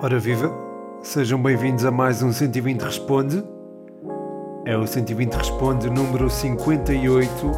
Ora viva, sejam bem-vindos a mais um 120 Responde. É o 120 Responde número 58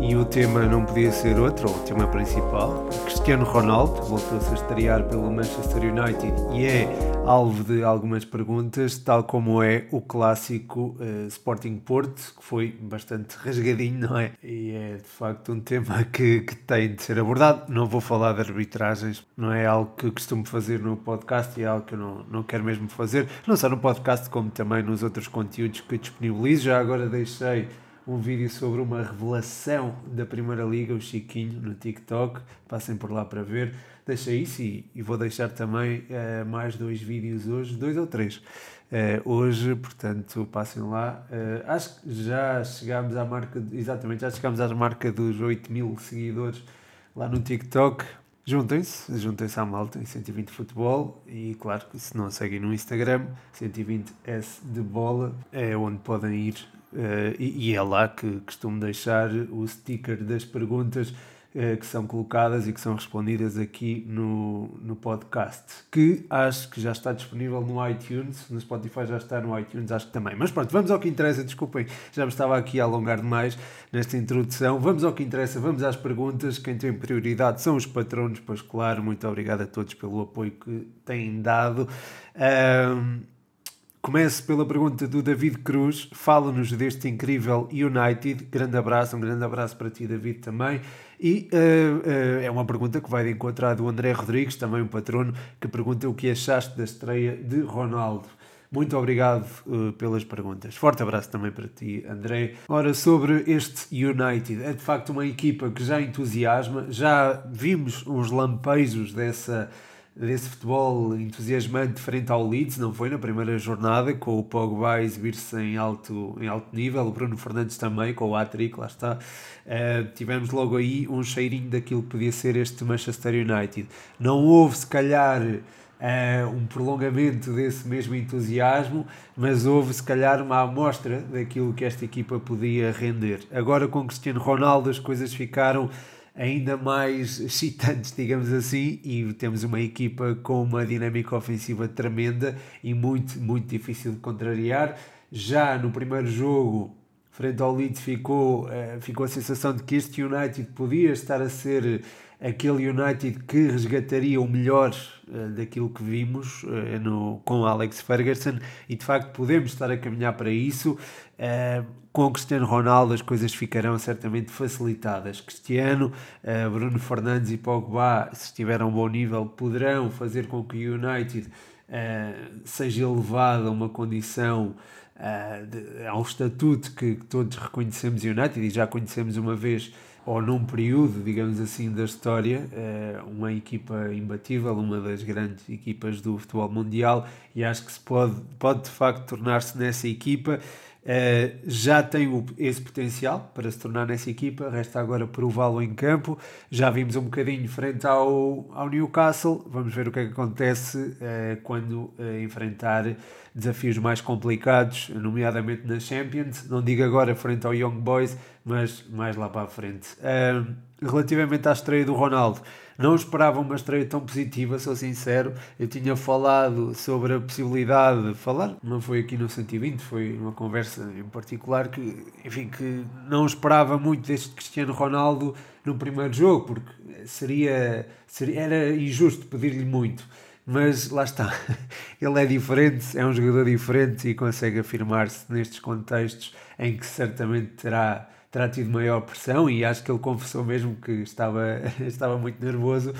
e o tema não podia ser outro, ou o tema principal. Cristiano Ronaldo voltou-se a estrear pelo Manchester United e é alvo de algumas perguntas, tal como é o clássico uh, Sporting Porto, que foi bastante rasgadinho, não é? E é de facto um tema que, que tem de ser abordado. Não vou falar de arbitragens, não é algo que costumo fazer no podcast e é algo que eu não, não quero mesmo fazer, não só no podcast, como também nos outros conteúdos que disponibilizo. Já agora deixei um vídeo sobre uma revelação da Primeira Liga, o Chiquinho, no TikTok. Passem por lá para ver. Deixei isso e, e vou deixar também uh, mais dois vídeos hoje, dois ou três. Uh, hoje, portanto, passem lá. Uh, acho que já chegámos à marca, exatamente, já chegámos à marca dos 8 mil seguidores lá no TikTok. Juntem-se, juntem-se à malta em 120 Futebol e, claro, se não seguem no Instagram, 120S de bola é onde podem ir Uh, e, e, é lá que costumo deixar o sticker das perguntas uh, que são colocadas e que são respondidas aqui no, no podcast, que acho que já está disponível no iTunes, no Spotify já está no iTunes, acho que também. Mas pronto, vamos ao que interessa, desculpem, já me estava aqui a alongar demais nesta introdução. Vamos ao que interessa, vamos às perguntas. Quem tem prioridade são os patronos, pois claro, muito obrigado a todos pelo apoio que têm dado. Começo pela pergunta do David Cruz. Fala-nos deste incrível United. Grande abraço, um grande abraço para ti, David, também. E uh, uh, é uma pergunta que vai de encontrar do André Rodrigues, também um patrono, que pergunta o que achaste da estreia de Ronaldo. Muito obrigado uh, pelas perguntas. Forte abraço também para ti, André. Ora, sobre este United, é de facto uma equipa que já entusiasma, já vimos os lampejos dessa desse futebol entusiasmante frente ao Leeds, não foi na primeira jornada, com o Pogba a exibir-se em alto, em alto nível, o Bruno Fernandes também, com o hat-trick, lá está. Uh, tivemos logo aí um cheirinho daquilo que podia ser este Manchester United. Não houve, se calhar, uh, um prolongamento desse mesmo entusiasmo, mas houve, se calhar, uma amostra daquilo que esta equipa podia render. Agora, com Cristiano Ronaldo, as coisas ficaram ainda mais excitantes, digamos assim, e temos uma equipa com uma dinâmica ofensiva tremenda e muito, muito difícil de contrariar. Já no primeiro jogo, frente ao Leeds, ficou, uh, ficou a sensação de que este United podia estar a ser aquele United que resgataria o melhor uh, daquilo que vimos uh, no, com Alex Ferguson e de facto podemos estar a caminhar para isso. Uh, com Cristiano Ronaldo as coisas ficarão certamente facilitadas. Cristiano, Bruno Fernandes e Pogba, se estiver a um bom nível, poderão fazer com que o United seja elevado a uma condição uh, de, a um estatuto que, que todos reconhecemos United e já conhecemos uma vez ou num período, digamos assim, da história, eh, uma equipa imbatível, uma das grandes equipas do futebol mundial, e acho que se pode, pode de facto tornar-se nessa equipa. Uh, já tem o, esse potencial para se tornar nessa equipa, resta agora prová-lo em campo. Já vimos um bocadinho frente ao, ao Newcastle, vamos ver o que é que acontece uh, quando uh, enfrentar desafios mais complicados, nomeadamente na Champions. Não digo agora frente ao Young Boys, mas mais lá para a frente. Relativamente à estreia do Ronaldo, não esperava uma estreia tão positiva, sou sincero. Eu tinha falado sobre a possibilidade de falar, não foi aqui no 120, foi uma conversa em particular que, enfim, que não esperava muito deste Cristiano Ronaldo no primeiro jogo, porque seria, seria era injusto pedir-lhe muito. Mas lá está, ele é diferente, é um jogador diferente e consegue afirmar-se nestes contextos em que certamente terá terá tido maior pressão e acho que ele confessou mesmo que estava, estava muito nervoso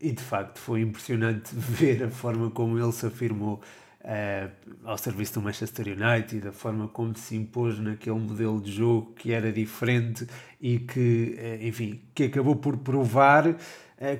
e de facto foi impressionante ver a forma como ele se afirmou uh, ao serviço do Manchester United, a forma como se impôs naquele modelo de jogo que era diferente e que, uh, enfim, que acabou por provar uh,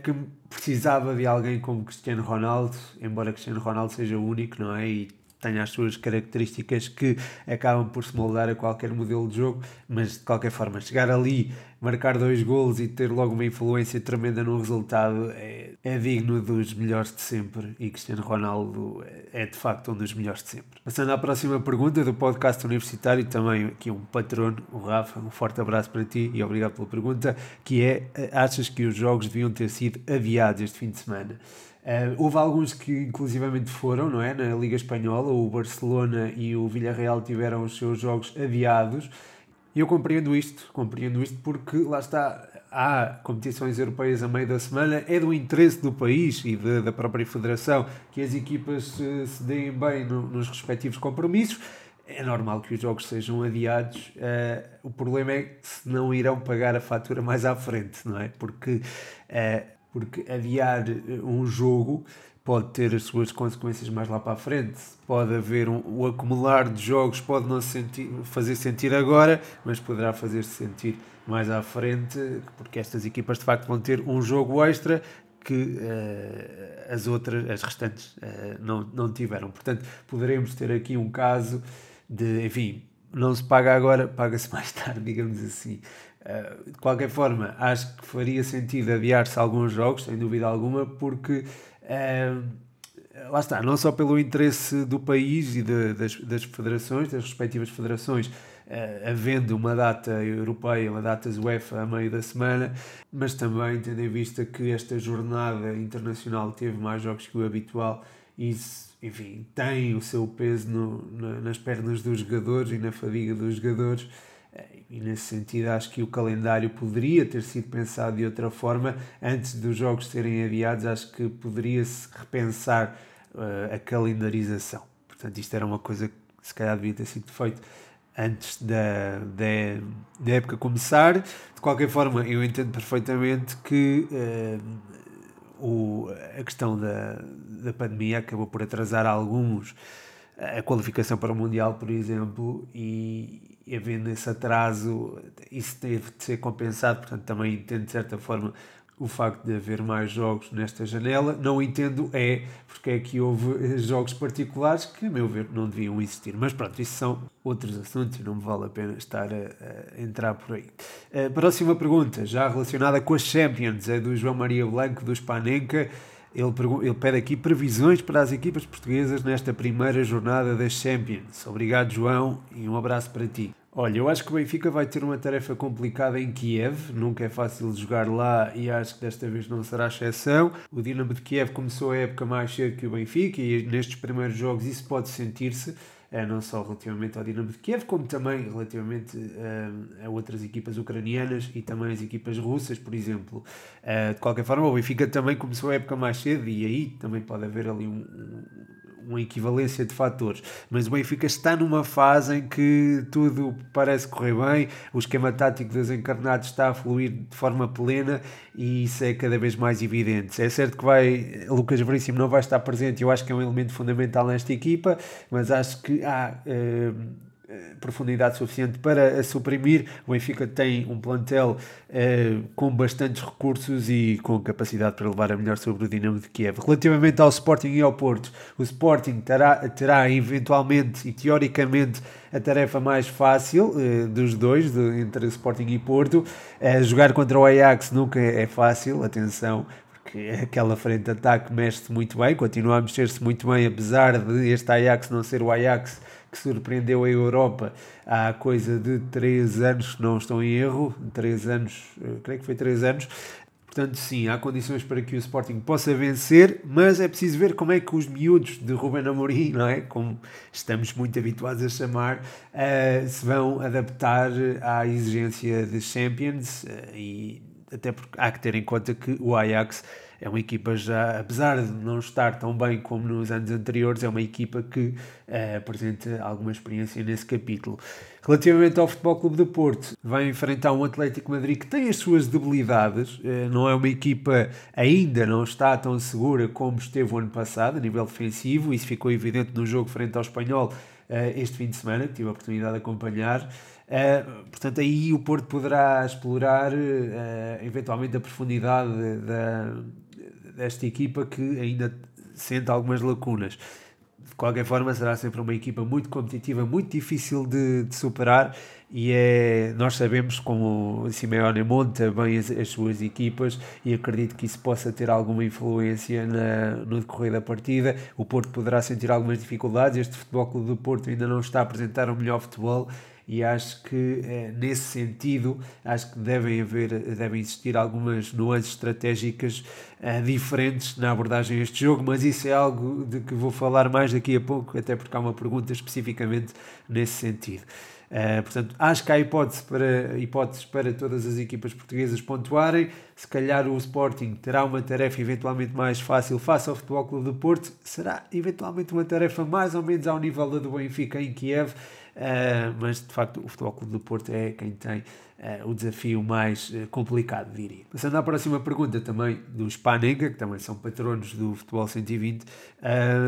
que precisava de alguém como Cristiano Ronaldo, embora Cristiano Ronaldo seja único, não é? E tenha as suas características que acabam por se moldar a qualquer modelo de jogo, mas de qualquer forma, chegar ali, marcar dois golos e ter logo uma influência tremenda no resultado é, é digno dos melhores de sempre e Cristiano Ronaldo é de facto um dos melhores de sempre. Passando à próxima pergunta do podcast universitário, também aqui um patrono, o Rafa, um forte abraço para ti e obrigado pela pergunta, que é, achas que os jogos deviam ter sido adiados este fim de semana? Uh, houve alguns que inclusivamente foram, não é? Na Liga Espanhola, o Barcelona e o Villarreal tiveram os seus jogos adiados. E eu compreendo isto, compreendo isto porque lá está, há competições europeias a meio da semana, é do interesse do país e de, da própria federação que as equipas se, se deem bem no, nos respectivos compromissos. É normal que os jogos sejam adiados. Uh, o problema é se não irão pagar a fatura mais à frente, não é? Porque uh, porque adiar eh, um jogo pode ter as suas consequências mais lá para a frente. Pode haver um, o acumular de jogos, pode não sentir, fazer sentir agora, mas poderá fazer-se sentir mais à frente, porque estas equipas de facto vão ter um jogo extra que uh, as outras, as restantes, uh, não, não tiveram. Portanto, poderemos ter aqui um caso de, enfim, não se paga agora, paga-se mais tarde, digamos assim. Uh, de qualquer forma, acho que faria sentido adiar-se alguns jogos, sem dúvida alguma, porque uh, lá está, não só pelo interesse do país e de, das, das federações, das respectivas federações, uh, havendo uma data europeia, uma data UEFA a meio da semana, mas também tendo em vista que esta jornada internacional teve mais jogos que o habitual, isso, enfim, tem o seu peso no, na, nas pernas dos jogadores e na fadiga dos jogadores. E nesse sentido, acho que o calendário poderia ter sido pensado de outra forma antes dos jogos serem adiados. Acho que poderia-se repensar uh, a calendarização. Portanto, isto era uma coisa que se calhar devia ter sido feito antes da, da, da época começar. De qualquer forma, eu entendo perfeitamente que uh, o, a questão da, da pandemia acabou por atrasar alguns a qualificação para o Mundial, por exemplo, e, e havendo esse atraso, isso teve de ser compensado, portanto também entendo de certa forma o facto de haver mais jogos nesta janela. Não entendo é porque é que houve jogos particulares que, a meu ver, não deviam existir. Mas pronto, isso são outros assuntos e não me vale a pena estar a, a entrar por aí. A próxima pergunta, já relacionada com as Champions, é do João Maria Blanco, do Spanenka. Ele, ele pede aqui previsões para as equipas portuguesas nesta primeira jornada das Champions. Obrigado, João, e um abraço para ti. Olha, eu acho que o Benfica vai ter uma tarefa complicada em Kiev, nunca é fácil jogar lá e acho que desta vez não será exceção. O Dinamo de Kiev começou a época mais cedo que o Benfica e nestes primeiros jogos isso pode sentir-se, não só relativamente ao Dinamo de Kiev, como também relativamente uh, a outras equipas ucranianas e também as equipas russas, por exemplo. Uh, de qualquer forma, o Benfica também começou a época mais cedo e aí também pode haver ali um, uma equivalência de fatores. Mas o Benfica está numa fase em que tudo parece correr bem, o esquema tático dos encarnados está a fluir de forma plena e isso é cada vez mais evidente. É certo que vai, Lucas Veríssimo não vai estar presente, eu acho que é um elemento fundamental nesta equipa, mas acho que há. Eh, profundidade suficiente para suprimir. O Benfica tem um plantel uh, com bastantes recursos e com capacidade para levar a melhor sobre o Dinamo de Kiev. Relativamente ao Sporting e ao Porto, o Sporting terá, terá eventualmente e teoricamente a tarefa mais fácil uh, dos dois, de, entre Sporting e Porto. Jogar contra o Ajax nunca é fácil, atenção, porque aquela frente de ataque mexe-se muito bem, continua a mexer-se muito bem, apesar de este Ajax não ser o Ajax que surpreendeu a Europa há coisa de 3 anos, se não estou em erro, 3 anos, eh, creio que foi 3 anos. Portanto, sim, há condições para que o Sporting possa vencer, mas é preciso ver como é que os miúdos de Ruben Amorim, não é? Como estamos muito habituados a chamar, uh, se vão adaptar à exigência de Champions uh, e até porque há que ter em conta que o Ajax é uma equipa já, apesar de não estar tão bem como nos anos anteriores, é uma equipa que uh, apresenta alguma experiência nesse capítulo. Relativamente ao Futebol Clube do Porto, vai enfrentar um Atlético Madrid que tem as suas debilidades, uh, não é uma equipa ainda não está tão segura como esteve o ano passado a nível defensivo, isso ficou evidente no jogo frente ao Espanhol uh, este fim de semana, que tive a oportunidade de acompanhar. Uh, portanto, aí o Porto poderá explorar uh, eventualmente a profundidade da, desta equipa que ainda sente algumas lacunas. De qualquer forma, será sempre uma equipa muito competitiva, muito difícil de, de superar e é, nós sabemos como Simeone monta bem as, as, suas equipas e acredito que isso possa ter alguma influência na, no decorrer da partida. O Porto poderá sentir algumas dificuldades, este Futebol Clube do Porto ainda não está a apresentar o melhor futebol e acho que é, nesse sentido acho que devem haver devem existir algumas nuances estratégicas é, diferentes na abordagem a este jogo mas isso é algo de que vou falar mais daqui a pouco até porque há uma pergunta especificamente nesse sentido Uh, portanto, acho que há hipótese para, hipóteses para todas as equipas portuguesas pontuarem. Se calhar o Sporting terá uma tarefa eventualmente mais fácil face ao Futebol Clube do Porto. Será eventualmente uma tarefa mais ou menos ao nível da do Benfica em Kiev. Uh, mas de facto o Futebol Clube do Porto é quem tem uh, o desafio mais uh, complicado, diria. Passando à próxima pergunta também do Spanenga, que também são patronos do Futebol 120,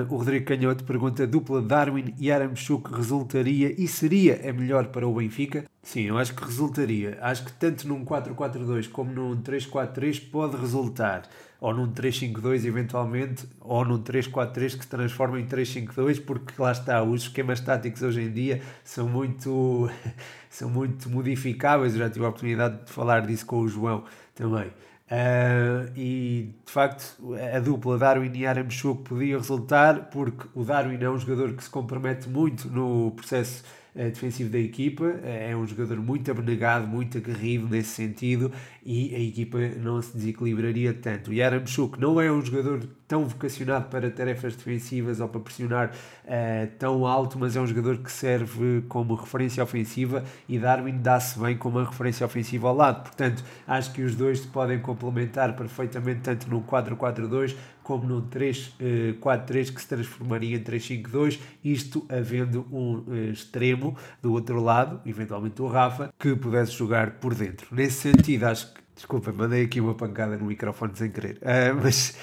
o Rodrigo Canhoto pergunta: dupla Darwin e Aramchuk resultaria e seria a melhor para o Benfica? Sim, eu acho que resultaria. Acho que tanto num 4-4-2 como num 3-4-3 pode resultar ou num 3-5-2 eventualmente, ou num 3-4-3 que se transforma em 3-5-2, porque lá está, os esquemas táticos hoje em dia são muito, são muito modificáveis, eu já tive a oportunidade de falar disso com o João também. Uh, e de facto a dupla Darwin e Aramchuk podia resultar porque o Darwin é um jogador que se compromete muito no processo defensivo da equipa, uh, é um jogador muito abnegado, muito aguerrido nesse sentido e a equipa não se desequilibraria tanto. E Aramchuk não é um jogador tão vocacionado para tarefas defensivas ou para pressionar uh, tão alto, mas é um jogador que serve como referência ofensiva e Darwin dá-se bem como uma referência ofensiva ao lado. Portanto, acho que os dois se podem complementar perfeitamente tanto no 4-4-2 como no 3-4-3 que se transformaria em 3-5-2, isto havendo um uh, extremo do outro lado, eventualmente o Rafa, que pudesse jogar por dentro. Nesse sentido, acho que. Desculpa, mandei aqui uma pancada no microfone sem querer. Uh, mas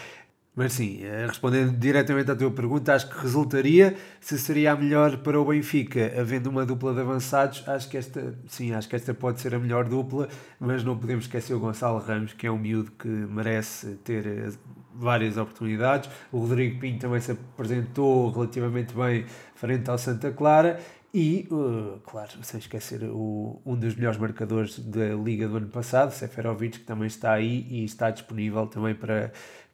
mas sim, eh, respondendo diretamente à tua pergunta, acho que resultaria se seria a melhor para o Benfica, havendo uma dupla de avançados. Acho que esta, sim, acho que esta pode ser a melhor dupla, mas não podemos esquecer o Gonçalo Ramos, que é um miúdo que merece ter eh, várias oportunidades. O Rodrigo Pinto também se apresentou relativamente bem frente ao Santa Clara. E, uh, claro, sem esquecer o, um dos melhores marcadores da Liga do ano passado, Seferovic, que também está aí e está disponível também para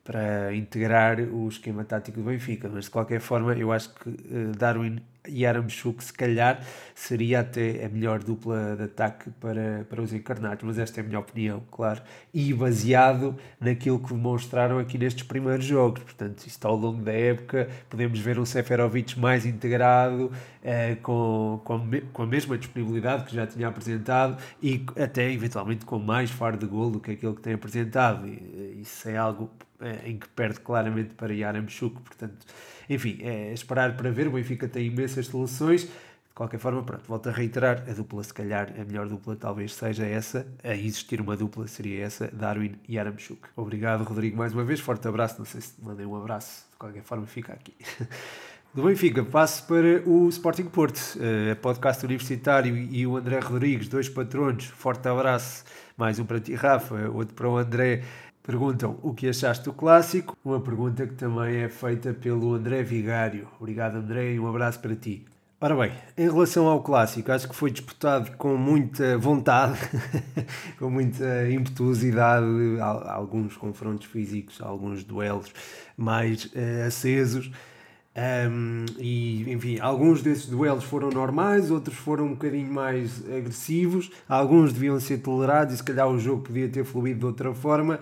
para integrar o esquema tático do Benfica, mas de qualquer forma eu acho que uh, Darwin e Aramchuk se calhar seria até a melhor dupla de ataque para, para os encarnados, mas esta é a minha opinião, claro, e baseado naquilo que demonstraram aqui nestes primeiros jogos, portanto isto ao longo da época podemos ver um Seferovic mais integrado, uh, com, com, com a mesma disponibilidade que já tinha apresentado e até eventualmente com mais faro de gol do que aquele que tem apresentado, e, eh, isso é algo é, em que perde claramente para Yaramchuk. Portanto, enfim, é esperar para ver. O Benfica tem imensas soluções. De qualquer forma, pronto, volto a reiterar: a dupla, se calhar, a melhor dupla talvez seja essa. A existir uma dupla seria essa, Darwin e Yaramchuk. Obrigado, Rodrigo, mais uma vez. Forte abraço. Não sei se mandei um abraço. De qualquer forma, fica aqui. Do Benfica, passo para o Sporting Porto, uh, podcast universitário e o André Rodrigues, dois patronos. Forte abraço. Mais um para ti, Rafa, outro para o André. Perguntam o que achaste do clássico, uma pergunta que também é feita pelo André Vigário. Obrigado, André, e um abraço para ti. Ora bem, em relação ao clássico, acho que foi disputado com muita vontade, com muita impetuosidade, alguns confrontos físicos, alguns duelos mais uh, acesos. Um, e enfim, alguns desses duelos foram normais, outros foram um bocadinho mais agressivos, alguns deviam ser tolerados e se calhar o jogo podia ter fluído de outra forma.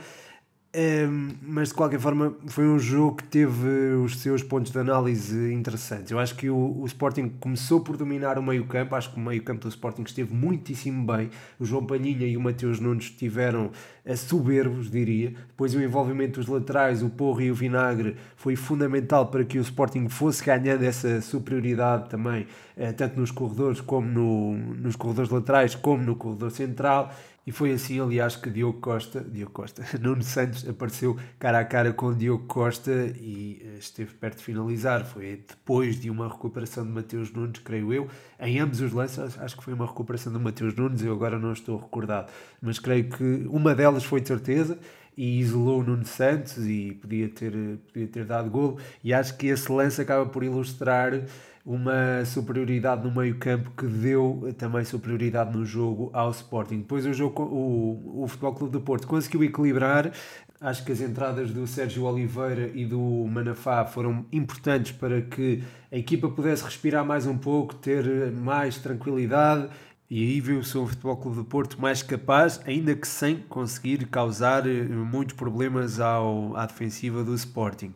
Um, mas de qualquer forma foi um jogo que teve os seus pontos de análise interessantes. Eu acho que o, o Sporting começou por dominar o meio-campo, acho que o meio-campo do Sporting esteve muitíssimo bem. O João Palhinha e o Mateus Nunes estiveram soberbos, diria. Depois o envolvimento dos laterais, o Porro e o Vinagre, foi fundamental para que o Sporting fosse ganhando essa superioridade também, uh, tanto nos corredores como no, nos corredores laterais, como no corredor central e foi assim, aliás, que Diogo Costa, Diogo Costa, Nuno Santos apareceu cara a cara com Diogo Costa e eh, esteve perto de finalizar. Foi depois de uma recuperação de Mateus Nunes, creio eu. Em ambos os lances, acho que foi uma recuperação de Mateus Nunes, eu agora não estou recordado, mas creio que uma delas foi de certeza e isolou Nuno Santos e podia ter, podia ter dado golo. E acho que esse lance acaba por ilustrar uma superioridade no meio campo que deu também superioridade no jogo ao Sporting. Depois o, jogo, o, o Futebol Clube do Porto conseguiu equilibrar, acho que as entradas do Sérgio Oliveira e do Manafá foram importantes para que a equipa pudesse respirar mais um pouco, ter mais tranquilidade e aí viu-se o Futebol Clube do Porto mais capaz, ainda que sem conseguir causar eh, muitos problemas ao, à defensiva do Sporting.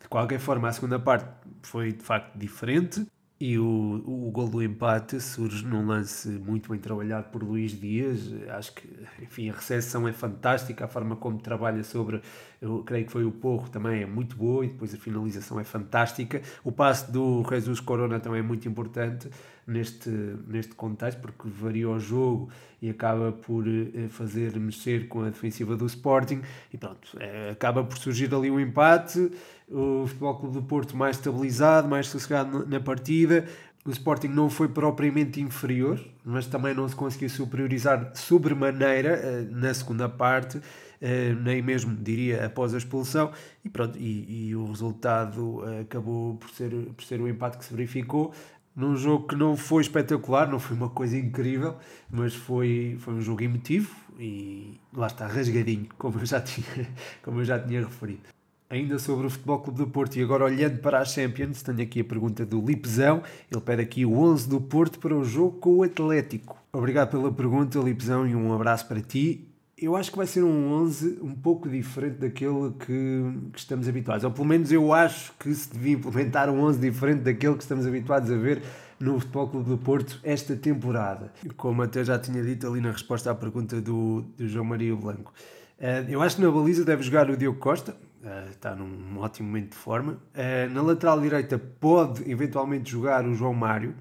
De qualquer forma, a segunda parte foi de facto diferente. E o, o gol do empate surge num lance muito bem trabalhado por Luís Dias. Acho que, enfim, a recepção é fantástica, a forma como trabalha sobre, eu creio que foi o Porro, também é muito boa e depois a finalização é fantástica. O passe do Jesus Corona também é muito importante neste, neste contexto, porque varia o jogo e acaba por eh, fazer mexer com a defensiva do Sporting. E pronto, é, acaba por surgir ali um empate o Futebol Clube do Porto mais estabilizado, mais sossegado na partida. O Sporting não foi propriamente inferior, mas também não se conseguiu superiorizar sobremaneira eh, na segunda parte, eh, nem mesmo diria após a expulsão. E pronto, e, e o resultado eh, acabou por ser, por ser o empate que se verificou num jogo que não foi espetacular, não foi uma coisa incrível, mas foi, foi um jogo emotivo e lá está, rasgadinho, como eu já tinha, como eu já tinha referido. Ainda sobre o Futebol Clube do Porto e agora olhando para a Champions, tenho aqui a pergunta do Lipzão. Ele pede aqui o 11 do Porto para o jogo com o Atlético. Obrigado pela pergunta, Lipzão, e um abraço para ti. Eu acho que vai ser um 11 um pouco diferente daquele que, que estamos habituados. Ou pelo menos eu acho que se devia implementar um 11 diferente daquele que estamos habituados a ver no Futebol Clube do Porto esta temporada. Como até já tinha dito ali na resposta à pergunta do, do João Maria Blanco. Uh, eu acho que na baliza deve jogar o Diogo Costa, Uh, está num ótimo momento de forma. Uh, na lateral direita pode eventualmente jogar o João Mário,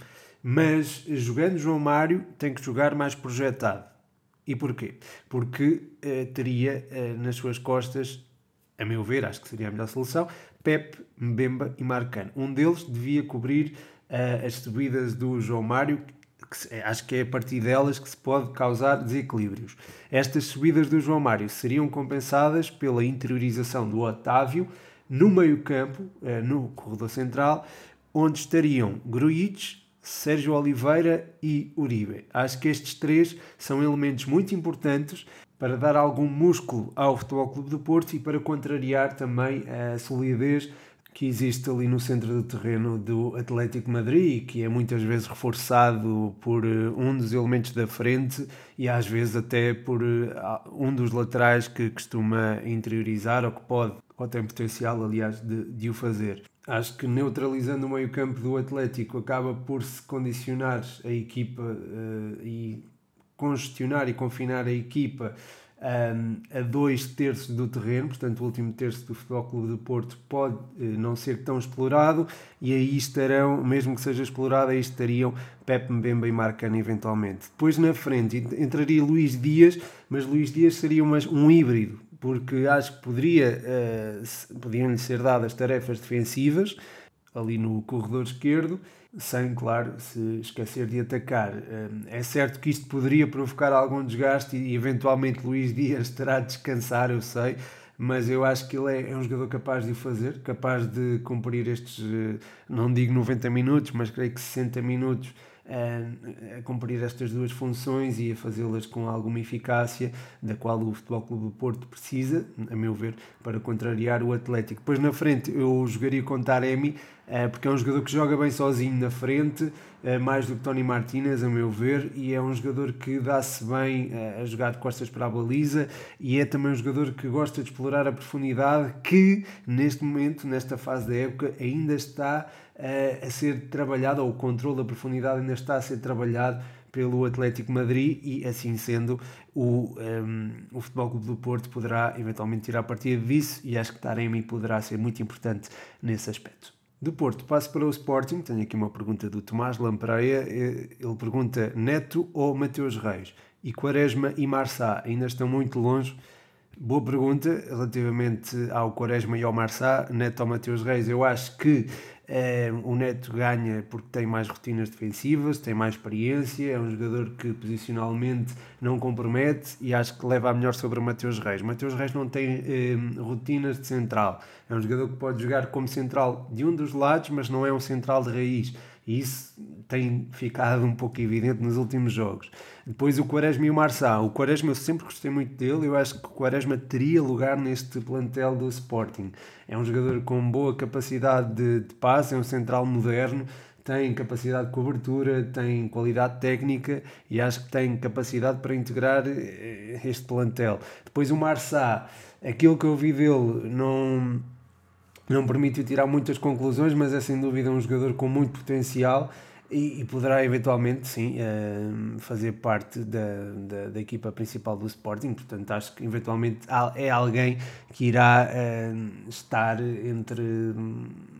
mas jogando João Mário tem que jogar mais projetado. E porquê? Porque uh, teria nas suas costas, a meu ver, acho que seria a melhor solução, Pepe, Mbemba e Marcano. Um deles devia cobrir as subidas do João Mário, que acho que é a partir delas que se pode causar desequilíbrios. Estas subidas do João Mário seriam compensadas pela interiorização do Otávio no meio-campo, eh, no corredor central, onde estariam Grujic, Sérgio Oliveira e Uribe. Acho que estes três são elementos muito importantes para dar algum músculo ao Futebol Clube do Porto e para contrariar também a solidez que existe ali no centro do terreno do Atlético Madrid, que é muitas vezes reforçado por eh, um dos elementos da frente e às vezes até por eh, um dos laterais que costuma interiorizar ou que pode, ou tem potencial, aliás, de, de o fazer. Acho que neutralizando o meio-campo do Atlético acaba por se condicionar a equipa uh, e congestionar e confinar a equipa um, a dois terços do terreno, portanto o último terço do Futebol Clube do Porto pode uh, não ser tão explorado e aí estarão, mesmo que seja explorado, aí estariam Pepe Mbemba e Marcano eventualmente. Depois na frente entraria Luís Dias, mas Luís Dias seria uma, um híbrido, porque acho que poderia, uh, podiam-lhe ser dadas tarefas defensivas ali no corredor esquerdo sem, claro, se esquecer de atacar. Hum, é certo que isto poderia provocar algum desgaste e eventualmente Luís Dias terá de descansar, eu sei, mas eu acho que ele é, é um jogador capaz de o fazer, capaz de cumprir estes, eh, não digo 90 minutos, mas creio que 60 minutos a, a cumprir estas duas funções e a fazê-las com alguma eficácia, da qual o Futebol Clube do Porto precisa, a meu ver, para contrariar o Atlético. Depois na frente eu jogaria com Taremi, porque é um jogador que joga bem sozinho na frente, eh, mais do que Tony Martinez, a meu ver, e é um jogador que dá-se bem eh, a jogar de costas para a baliza e é também um jogador que gosta de explorar a profundidade, que neste momento, nesta fase da época, ainda está a ser trabalhado, ou o controle da profundidade ainda está a ser trabalhado pelo Atlético Madrid e assim sendo o, um, o Futebol Clube do Porto poderá eventualmente tirar partida disso e acho que Taremi poderá ser muito importante nesse aspecto. Do Porto passo para o Sporting, tenho aqui uma pergunta do Tomás Lampreia, eh, ele pergunta Neto ou Mateus Reis? E Quaresma e Marçá ainda estão muito longe Boa pergunta relativamente ao Quaresma e ao Marçá, Neto ou Mateus Reis. Eu acho que o Neto ganha porque tem mais rotinas defensivas, tem mais experiência, é um jogador que posicionalmente não compromete e acho que leva a melhor sobre o Mateus Reis. Mateus Reis não tem é, rotinas de central, é um jogador que pode jogar como central de um dos lados, mas não é um central de raiz E isso tem ficado um pouco evidente nos últimos jogos. Depois o Quaresma e o Marçal. O Quaresma eu sempre gostei muito dele, eu acho que o Quaresma teria lugar neste plantel do Sporting. É um jogador com boa capacidade de, de passe, é um central moderno, tem capacidade de cobertura, tem qualidade técnica e acho que tem capacidade para integrar eh, este plantel. Depois o Marçá, aquilo que eu vi dele não, não permite tirar muitas conclusões, mas é sem dúvida um jogador com muito potencial e, e, poderá eventualmente, sim, uh, fazer parte da, da, da, equipa principal do Sporting. Portanto, acho que eventualmente é alguém que irá uh, estar entre,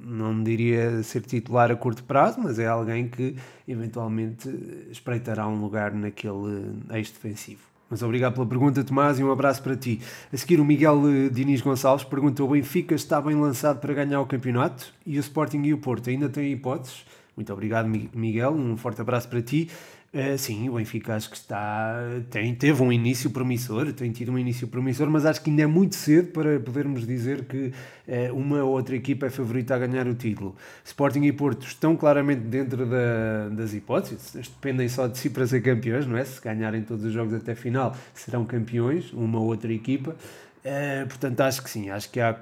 não diria ser titular a curto prazo, mas é alguém que eventualmente espreitará um lugar naquele eixo defensivo. Mas obrigado pela pergunta, Tomás, e um abraço para ti. A seguir, o Miguel eh, Diniz Gonçalves pergunta: o Benfica está bem lançado para ganhar o campeonato e o Sporting e o Porto ainda têm hipóteses? Muito obrigado, Miguel. Um forte abraço para ti. Uh, sim, o Benfica acho que está. Tem, teve um início promissor, tem tido um início promissor, mas acho que ainda é muito cedo para podermos dizer que uh, uma ou outra equipa é favorita a ganhar o título. Sporting e Porto estão claramente dentro da, das hipóteses, dependem só de si para ser campeões, não é? Se ganharem todos os jogos até final, serão campeões, uma ou outra equipa. Uh, portanto, acho que sim, acho que há,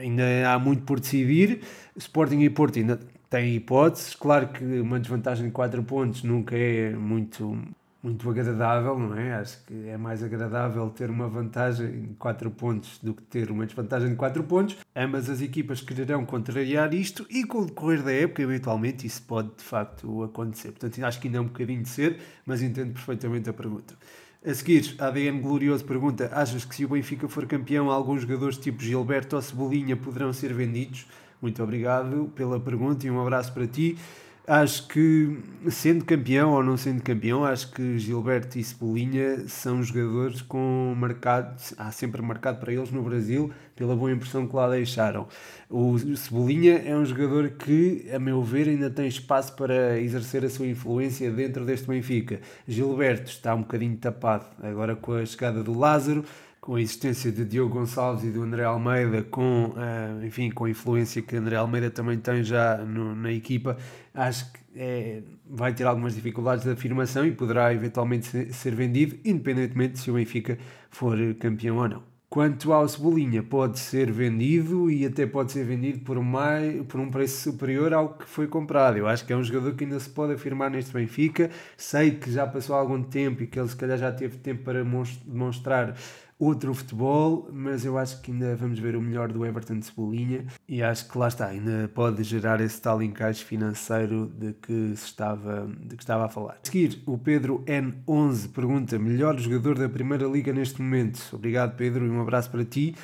ainda há muito por decidir. Sporting e Porto ainda tem hipóteses. Claro que uma desvantagem de 4 pontos nunca é muito, muito agradável, não é? Acho que é mais agradável ter uma vantagem de 4 pontos do que ter uma desvantagem de 4 pontos. Ambas as equipas quererão contrariar isto e com o decorrer da época, eventualmente, isso pode de facto acontecer. Portanto, acho que ainda é um bocadinho de ser, mas entendo perfeitamente a pergunta. A seguir, ADN Glorioso pergunta: Achas que se o Benfica for campeão, alguns jogadores tipo Gilberto ou Cebolinha poderão ser vendidos? Muito obrigado pela pergunta e um abraço para ti. Acho que, sendo campeão ou não sendo campeão, acho que Gilberto e Cebolinha são jogadores com mercado, há sempre mercado para eles no Brasil, pela boa impressão que lá deixaram. O Cebolinha é um jogador que, a meu ver, ainda tem espaço para exercer a sua influência dentro deste Benfica. Gilberto está um bocadinho tapado agora com a chegada do Lázaro com a existência de Diogo Gonçalves e do André Almeida, com, uh, enfim, com a influência que André Almeida também tem já no, na equipa, acho que é, vai ter algumas dificuldades de afirmação e poderá eventualmente ser, ser vendido, independentemente se o Benfica for campeão ou não. Quanto ao Cebolinha, pode ser vendido e até pode ser vendido por, mais, por um preço superior ao que foi comprado. Eu acho que é um jogador que ainda se pode afirmar neste Benfica. Sei que já passou algum tempo e que ele se calhar já teve tempo para demonstrar outro futebol, mas eu acho que ainda vamos ver o melhor do Everton de Cebolinha e acho que lá está, ainda pode gerar esse tal encaixe financeiro de que, se estava, de que estava a falar. A seguir, o Pedro N11 pergunta: melhor jogador da Primeira Liga neste momento? Obrigado, Pedro, e um abraço para ti.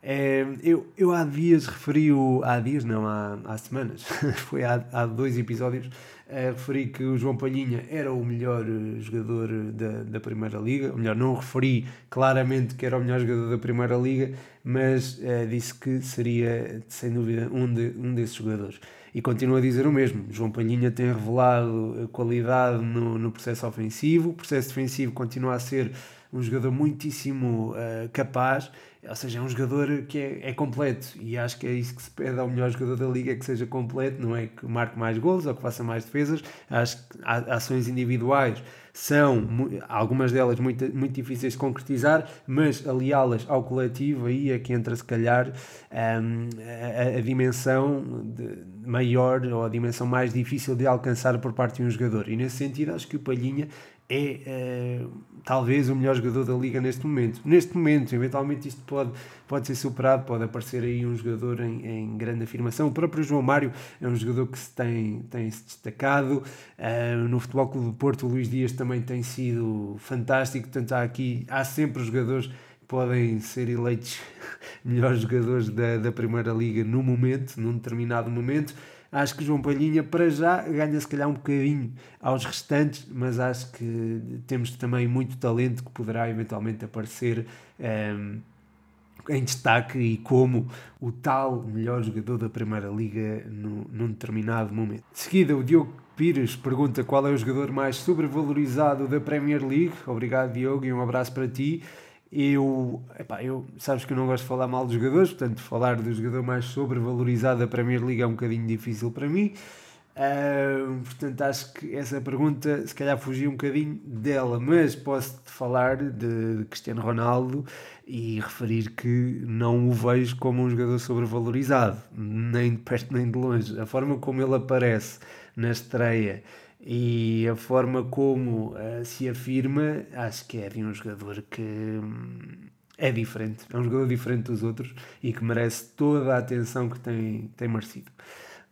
É, eu, eu há dias referi o. Há dias, não, há, há semanas, foi há, há dois episódios, Referi que o João Palhinha era o melhor eh, jogador da, da Primeira Liga, ou melhor, não referi claramente que era o melhor jogador da Primeira Liga, mas uh, disse que seria, sem dúvida, um, de, um desses jogadores. E continuo a dizer o mesmo. João Palhinha tem revelado qualidade no, no processo ofensivo, o processo defensivo continua a ser um jogador muitíssimo uh, capaz, ou seja, é um jogador que é, é, completo e acho que é isso que se pede ao melhor jogador da liga, é que seja completo, não é que marque mais gols ou que faça mais defesas, acho que ações individuais são, algumas delas muito, muito difíceis de concretizar, mas aliá-las ao coletivo, aí é que entra se calhar um, a, a, dimensão maior ou a dimensão mais difícil de alcançar por parte de um jogador. E nesse sentido acho que o Palhinha é uh, talvez o melhor jogador da liga neste momento. Neste momento, eventualmente isto pode, pode ser superado, pode aparecer aí um jogador em, em grande afirmação. O próprio João Mário é um jogador que se tem, tem se destacado. Uh, no Futebol Clube do Porto, o Luís Dias também tem sido fantástico. Portanto, há aqui há sempre jogadores podem ser eleitos melhores jogadores da, da Primeira Liga no momento, num determinado momento. Acho que João Palhinha, para já, ganha se calhar um bocadinho aos restantes, mas acho que temos também muito talento que poderá eventualmente aparecer um, ehm, em destaque e como o tal melhor jogador da Primeira Liga no, num determinado momento. De seguida, o Diogo Pires pergunta qual é o jogador mais sobrevalorizado da Premier League. Obrigado, Diogo, e um abraço para ti. Eu, epá, eu, sabes que eu não gosto de falar mal dos jogadores, portanto, falar do jogador mais sobrevalorizado da Premier League é um bocadinho difícil para mim. Uh, portanto, acho que essa pergunta se calhar fugiu um bocadinho dela, mas posso-te falar de Cristiano Ronaldo e referir que não o vejo como um jogador sobrevalorizado, nem de perto nem de longe. A forma como ele aparece na estreia e a forma como uh, se afirma, acho que é de um jogador que hum, é diferente, é um jogador diferente dos outros e que merece toda a atenção que tem, tem merecido.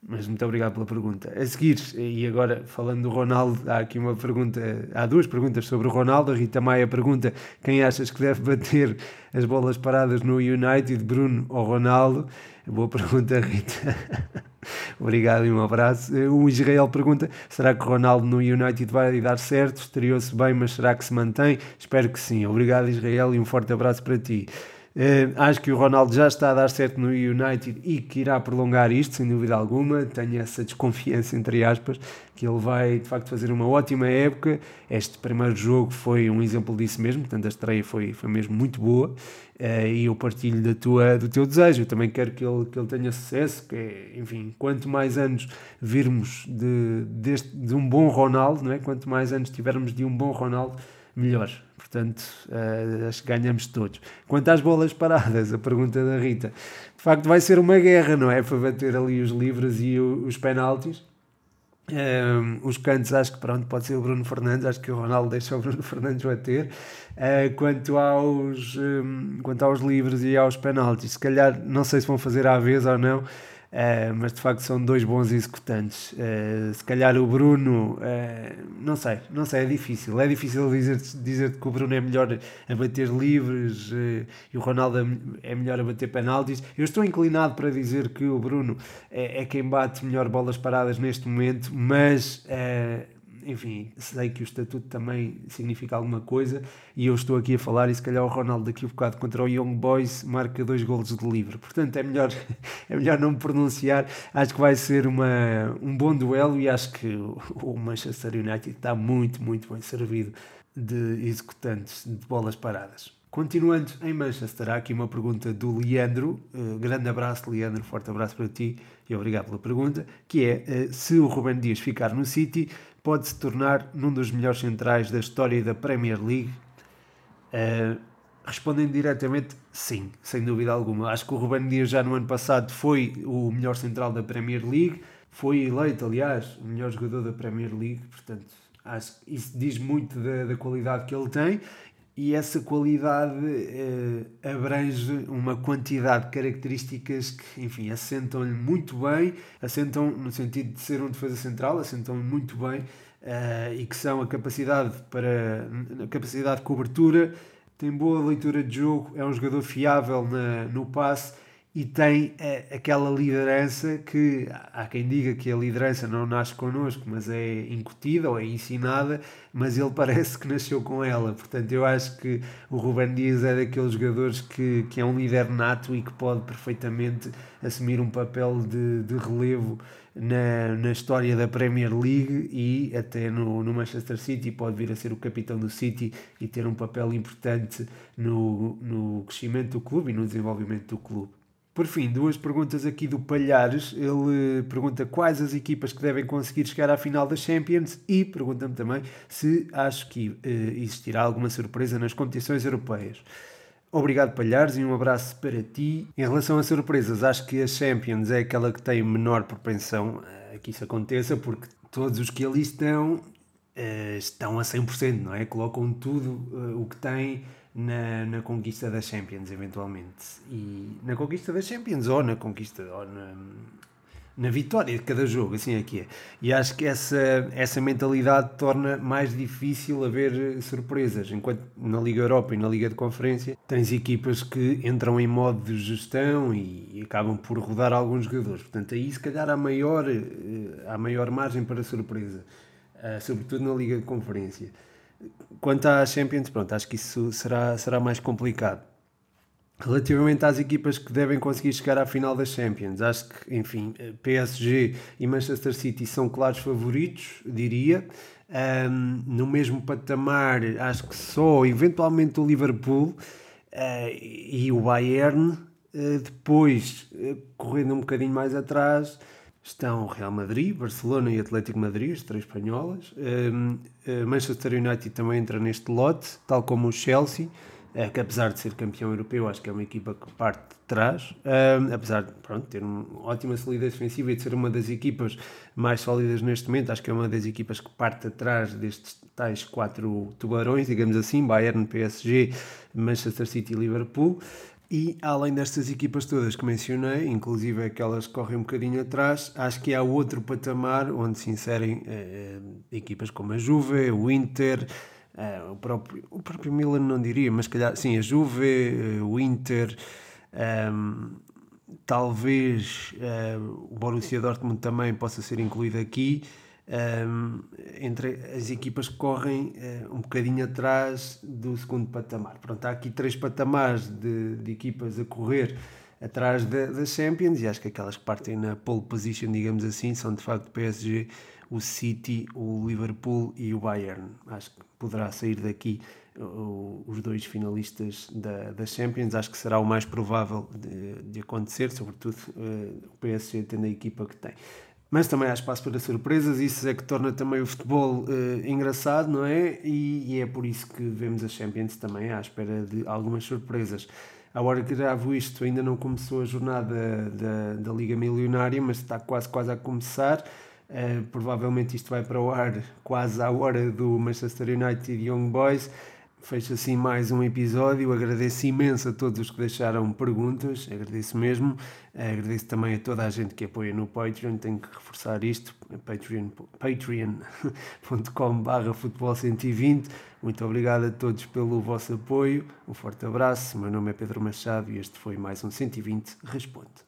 Mas muito obrigado pela pergunta. A seguir, e agora falando do Ronaldo, há aqui uma pergunta, há duas perguntas sobre o Ronaldo. A Rita Maia pergunta quem achas que deve bater as bolas paradas no United, Bruno ou Ronaldo? Boa pergunta, Rita. Obrigado e um abraço. O Israel pergunta: será que o Ronaldo no United vai dar certo? Estreou-se bem, mas será que se mantém? Espero que sim. Obrigado, Israel, e um forte abraço para ti. Uh, acho que o Ronaldo já está a dar certo no United e que irá prolongar isto, sem dúvida alguma. Tenho essa desconfiança, entre aspas, que ele vai de facto fazer uma ótima época. Este primeiro jogo foi um exemplo disso mesmo, portanto, a estreia foi, foi mesmo muito boa. Uh, e eu partilho da tua, do teu desejo. Eu também quero que ele, que ele tenha sucesso. Que enfim, quanto mais anos virmos de, deste, de um bom Ronaldo, não é? quanto mais anos tivermos de um bom Ronaldo, melhor. Portanto, uh, acho que ganhamos todos. Quanto às bolas paradas, a pergunta da Rita, de facto vai ser uma guerra, não é? Para bater ali os livros e o, os penaltis. Um, ehm, os cantos acho que pronto, pode ser o Bruno Fernandes, acho que o Ronaldo deixa o Bruno Fernandes bater. Uh, quanto, aos, um, quanto aos livros e aos penaltis, se calhar não sei se vão fazer à vez ou não, Uh, mas de facto são dois bons executantes. Uh, se calhar o Bruno, uh, não sei, não sei, é difícil. É difícil dizer-te dizer que o Bruno é melhor a bater livres e o Ronaldo é melhor a bater penaltis. Eu estou inclinado para dizer que o Bruno é, é quem bate melhor bolas paradas neste momento, mas enfim, sei que o estatuto também significa alguma coisa e eu estou aqui a falar e se calhar o Ronaldo daqui a bocado contra o Young Boys marca dois golos de livre. Portanto, é melhor, é melhor não me pronunciar. Acho que vai ser uma, um bom duelo e acho que o Manchester United está muito, muito bem servido de executantes de bolas paradas. Continuando em Manchester, há aqui uma pergunta do Leandro. Uh, grande abraço, Leandro, forte abraço para ti e obrigado pela pergunta. Que é: uh, se o Ruben Dias ficar no City, pode se tornar num dos melhores centrais da história da Premier League? Uh, respondendo diretamente, sim, sem dúvida alguma. Acho que o Ruben Dias já no ano passado foi o melhor central da Premier League, foi eleito, aliás, o melhor jogador da Premier League, portanto, acho que isso diz muito da, da qualidade que ele tem e essa qualidade uh, abrange uma quantidade de características que, enfim, assentam-lhe muito bem, assentam no sentido de ser um defesa central, assentam-lhe muito bem uh, e que são a capacidade para a capacidade de cobertura, tem boa leitura de jogo, é um jogador fiável na, no passe e tem é, aquela liderança que há quem diga que a liderança não nasce connosco, mas é incutida ou é ensinada, mas ele parece que nasceu com ela. Portanto, eu acho que o Ruben Dias é daqueles jogadores que, que é um líder nato e que pode perfeitamente assumir um papel de, de relevo na, na história da Premier League e até no, no Manchester City. Pode vir a ser o capitão do City e ter um papel importante no, no crescimento do clube e no desenvolvimento do clube. Por fim, duas perguntas aqui do Palhares. Ele pergunta quais as equipas que devem conseguir chegar à final da Champions e pergunta-me também se acho que uh, existirá alguma surpresa nas competições europeias. Obrigado, Palhares, e um abraço para ti. Em relação a surpresas, acho que a Champions é aquela que tem menor propensão a que isso aconteça, porque todos os que ali estão uh, estão a 100%, não é? Colocam tudo uh, o que têm na, na conquista da Champions, eventualmente. E na conquista da Champions, ou na conquista, ou na, na vitória de cada jogo, assim é que é. E acho que essa, essa mentalidade torna mais difícil haver surpresas. Enquanto na Liga Europa e na Liga de Conferência tens equipas que entram em modo de gestão e, acabam por rodar alguns jogadores. Portanto, aí se calhar há maior, eh, há maior margem para surpresa, uh, sobretudo na Liga de Conferência. Quanto à Champions, pronto, acho que isso será, será mais complicado. Relativamente às equipas que devem conseguir chegar à final da Champions, acho que, enfim, PSG e Manchester City são claros favoritos, diria. Um, no mesmo patamar, acho que só eventualmente o Liverpool uh, e o Bayern. Uh, depois, uh, correndo um bocadinho mais atrás, estão Real Madrid, Barcelona e Atlético Madrid, as três espanholas. Um, Manchester United também entra neste lote, tal como o Chelsea, uh, que apesar de ser campeão europeu, acho que é uma equipa que parte de trás, um, apesar de pronto, ter uma ótima solidez defensiva e de ser uma das equipas mais sólidas neste momento, acho que é uma das equipas que parte atrás destes tais quatro tubarões, digamos assim, Bayern, PSG, Manchester City e Liverpool. E além destas equipas todas que mencionei, inclusive aquelas que correm um bocadinho atrás, acho que há outro patamar onde se inserem eh, equipas como a Juve, o Inter, eh, o, próprio, o próprio Milan não diria, mas calhar sim, a Juve, eh, o Inter, ehm, talvez o Borussia Dortmund também possa ser incluído aqui um, entre as equipas que correm uh, um bocadinho atrás do segundo patamar. Pronto, há aqui três patamares de, de equipas a correr atrás das Champions e acho que aquelas que partem na pole position, digamos assim, são de facto o PSG, o City, o Liverpool e o Bayern. Acho que poderá sair daqui os dois finalistas da, da Champions. Acho que será o mais provável de, de acontecer, sobretudo uh, o PSG tendo a equipa que tem mas também há espaço para surpresas, isso é que torna também o futebol uh, engraçado, não é? E, e, é por isso que vemos a Champions também à espera de algumas surpresas. A hora que gravo isto ainda não começou a jornada da, da Liga Milionária, mas está quase quase a começar. Uh, provavelmente isto vai para o ar quase à hora do Manchester United e Young Boys. Fecho assim mais um episódio. Agradeço imenso a todos os que deixaram perguntas, agradeço mesmo. Agradeço também a toda a gente que apoia no Patreon. Tenho que reforçar isto: patreon.com.br patreon futebol 120. Muito obrigado a todos pelo vosso apoio. Um forte abraço. Meu nome é Pedro Machado e este foi mais um 120 Responde.